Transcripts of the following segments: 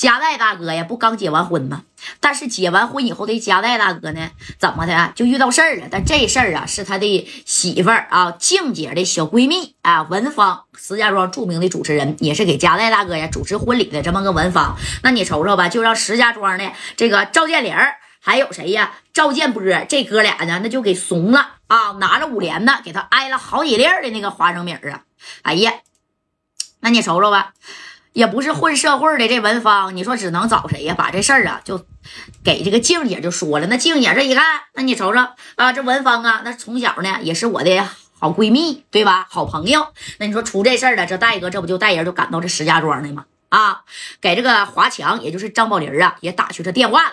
加代大哥呀，不刚结完婚吗？但是结完婚以后的加代大哥呢，怎么的就遇到事儿了？但这事儿啊，是他的媳妇儿啊，静姐的小闺蜜啊，文芳，石家庄著名的主持人，也是给加代大哥呀主持婚礼的这么个文芳。那你瞅瞅吧，就让石家庄的这个赵建林还有谁呀？赵建波这哥俩呢，那就给怂了啊！拿着五连子给他挨了好几粒的那个花生米啊！哎呀，那你瞅瞅吧。也不是混社会的这文芳，你说只能找谁呀？把这事儿啊，就给这个静姐就说了。那静姐这一看，那你瞅瞅啊，这文芳啊，那从小呢也是我的好闺蜜，对吧？好朋友。那你说出这事儿了，这戴哥这不就带人就赶到这石家庄的吗？啊，给这个华强，也就是张宝林啊，也打去这电话了。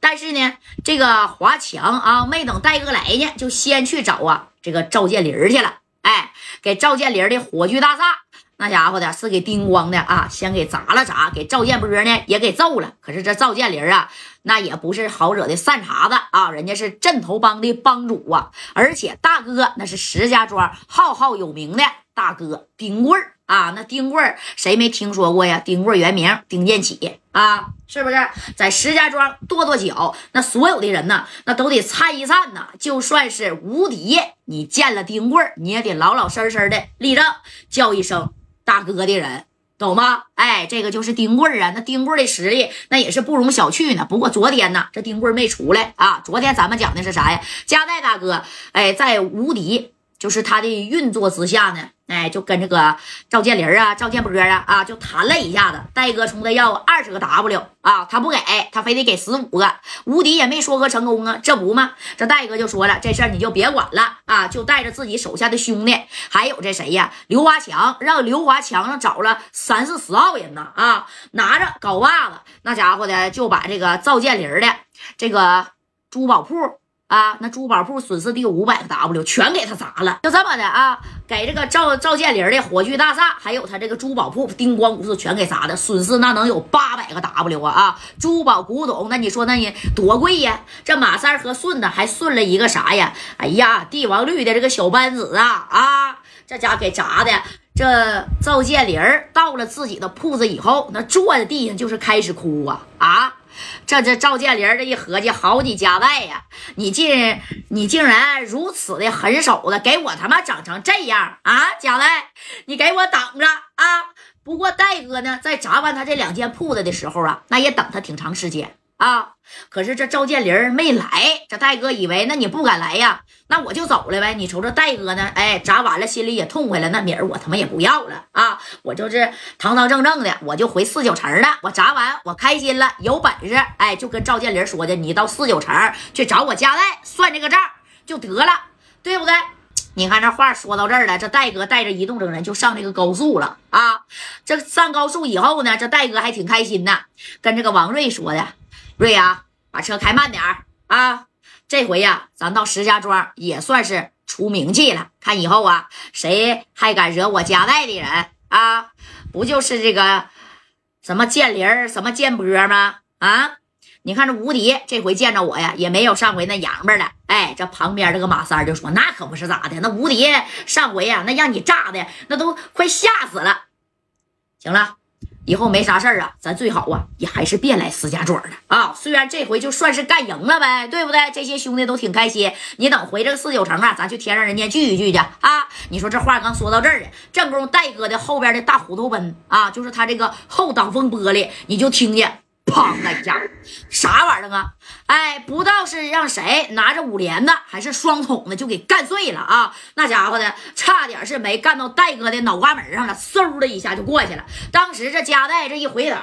但是呢，这个华强啊，没等戴哥来呢，就先去找啊这个赵建林去了。哎，给赵建林的火炬大厦。那家伙的是给叮咣的啊，先给砸了砸，给赵建波呢也给揍了。可是这赵建林啊，那也不是好惹的善茬子啊，人家是镇头帮的帮主啊，而且大哥那是石家庄浩浩有名的大哥丁贵儿啊。那丁贵儿谁没听说过呀？丁贵儿原名丁建起啊，是不是在石家庄跺跺脚？那所有的人呢，那都得颤一颤呐。就算是无敌，你见了丁贵儿，你也得老老实实的立正，叫一声。大哥的人懂吗？哎，这个就是丁贵儿啊，那丁贵儿的实力那也是不容小觑呢。不过昨天呢，这丁贵儿没出来啊。昨天咱们讲的是啥呀？加代大哥，哎，在无敌。就是他的运作之下呢，哎，就跟这个赵建林啊、赵建波啊啊，就谈了一下子。戴哥冲他要二十个 W 啊，他不给，他非得给十五个。无敌也没说和成功啊，这不吗？这戴哥就说了，这事儿你就别管了啊，就带着自己手下的兄弟，还有这谁呀，刘华强，让刘华强找了三四十号人呢啊，拿着镐把子，那家伙的就把这个赵建林的这个珠宝铺。啊，那珠宝铺损失得有五百个 W，全给他砸了，就这么的啊，给这个赵赵建林的火炬大厦，还有他这个珠宝铺，叮咣五四全给砸的，损失那能有八百个 W 啊啊！珠宝古董，那你说那你多贵呀？这马三和顺子还顺了一个啥呀？哎呀，帝王绿的这个小扳子啊啊！这家给砸的，这赵建林到了自己的铺子以后，那坐在地上就是开始哭啊啊！这这赵建林这一合计，好你家代呀！你竟你竟然如此的狠手的，给我他妈整成这样啊！家代，你给我等着啊！不过戴哥呢，在砸完他这两间铺子的时候啊，那也等他挺长时间。啊！可是这赵建林没来，这戴哥以为那你不敢来呀，那我就走了呗。你瞅这戴哥呢，哎，砸完了心里也痛快了，那米儿我他妈也不要了啊！我就是堂堂正正的，我就回四九城了。我砸完我开心了，有本事哎，就跟赵建林说的，你到四九城去找我家代算这个账就得了，对不对？你看这话说到这儿了，这戴哥带着移动整人就上这个高速了啊！这上高速以后呢，这戴哥还挺开心的，跟这个王瑞说的。瑞呀，把车开慢点儿啊！这回呀，咱到石家庄也算是出名气了。看以后啊，谁还敢惹我家代的人啊？不就是这个什么建林什么建波吗？啊！你看这无敌这回见着我呀，也没有上回那洋巴了。哎，这旁边这个马三就说：“那可不是咋的，那无敌上回呀，那让你炸的那都快吓死了。”行了。以后没啥事儿啊，咱最好啊也还是别来石家庄了啊。虽然这回就算是干赢了呗，对不对？这些兄弟都挺开心。你等回这个四九城啊，咱去天上人间聚一聚去啊。你说这话刚说到这儿了，正宫戴哥的后边的大虎头奔啊，就是他这个后挡风玻璃，你就听见。砰的一下，啥玩意儿啊？哎，不知道是让谁拿着五连的，还是双筒的，就给干碎了啊！那家伙的，差点是没干到戴哥的脑瓜门上了，嗖的一下就过去了。当时这加代这一回头，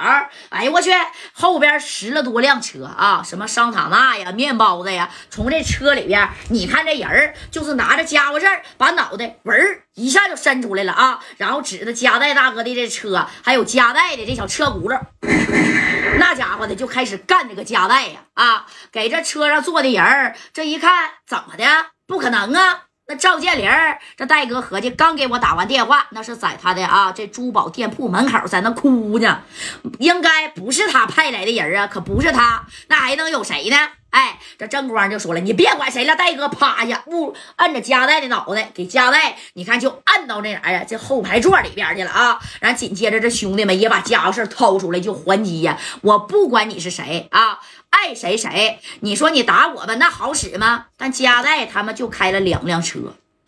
哎呦我去，后边十了多辆车啊，什么桑塔纳呀、面包子呀，从这车里边，你看这人就是拿着家伙事儿，把脑袋纹儿一下就伸出来了啊，然后指着加代大哥的这车，还有加代的这小车轱辘。他就开始干这个夹带呀啊！给这车上坐的人儿，这一看怎么的？不可能啊！那赵建林这戴哥合计，刚给我打完电话，那是在他的啊这珠宝店铺门口在那哭呢，应该不是他派来的人啊，可不是他，那还能有谁呢？哎，这正光就说了：“你别管谁了，戴哥，趴下，不摁着加代的脑袋，给加代，你看就按到那啥呀，这后排座里边去了啊。然后紧接着，这兄弟们也把家伙事掏出来就还击呀。我不管你是谁啊，爱谁谁。你说你打我吧，那好使吗？但加代他们就开了两辆车。”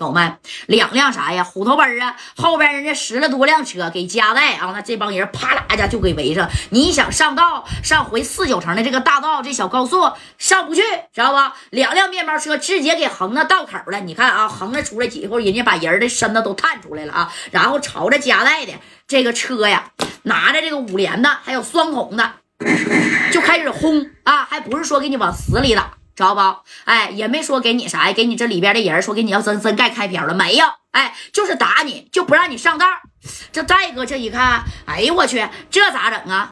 懂没？两辆啥呀？虎头奔啊！后边人家十来多辆车给加代啊！那这帮人啪啦一下就给围上。你想上道上回四九城的这个大道，这小高速上不去，知道吧？两辆面包车直接给横到道口了。你看啊，横着出来几后，人家把人的身子都探出来了啊！然后朝着加代的这个车呀，拿着这个五连的，还有双孔的，就开始轰啊！还不是说给你往死里打。知道不？哎，也没说给你啥呀，给你这里边的人说给你要真真盖开瓢了没有？哎，就是打你，就不让你上道。这戴哥这一看，哎呦我去，这咋整啊？